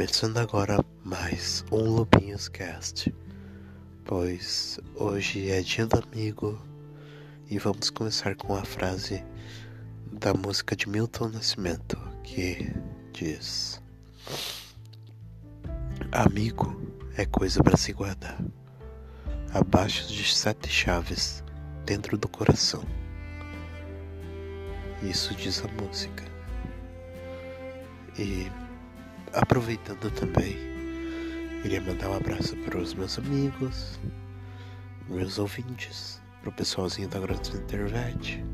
Começando agora mais um Lobinhos Cast, pois hoje é dia do amigo e vamos começar com a frase da música de Milton Nascimento que diz: Amigo é coisa para se guardar, abaixo de sete chaves dentro do coração. Isso diz a música. E aproveitando também, queria mandar um abraço para os meus amigos, meus ouvintes, para o pessoalzinho da Grota Internet.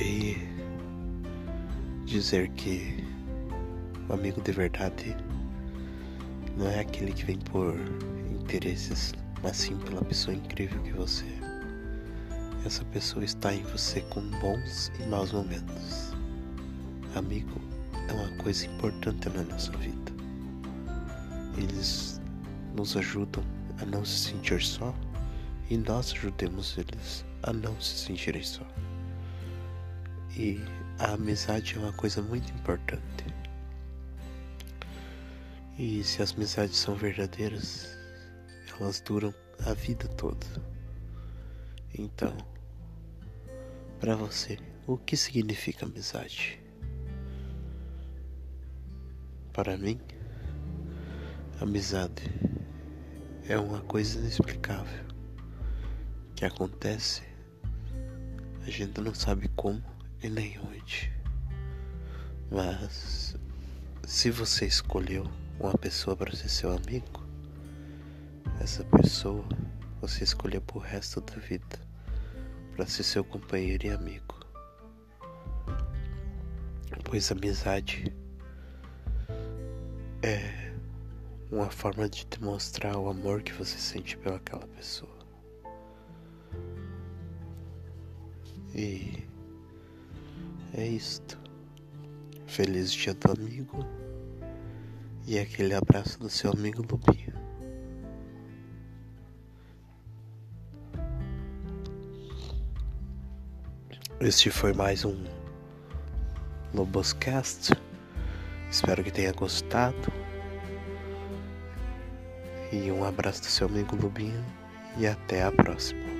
E dizer que o amigo de verdade não é aquele que vem por interesses, mas sim pela pessoa incrível que você é. Essa pessoa está em você com bons e maus momentos. Amigo é uma coisa importante na nossa vida. Eles nos ajudam a não se sentir só e nós ajudemos eles a não se sentirem só. E a amizade é uma coisa muito importante. E se as amizades são verdadeiras, elas duram a vida toda. Então, para você, o que significa amizade? Para mim, amizade é uma coisa inexplicável que acontece, a gente não sabe como e nem onde. Mas se você escolheu uma pessoa para ser seu amigo, essa pessoa você escolheu pro resto da vida para ser seu companheiro e amigo. Pois amizade é uma forma de demonstrar o amor que você sente pelaquela pessoa. E é isto. Feliz dia do amigo e aquele abraço do seu amigo Lubinho. Este foi mais um Loboscast. Espero que tenha gostado. E um abraço do seu amigo Lubinho e até a próxima.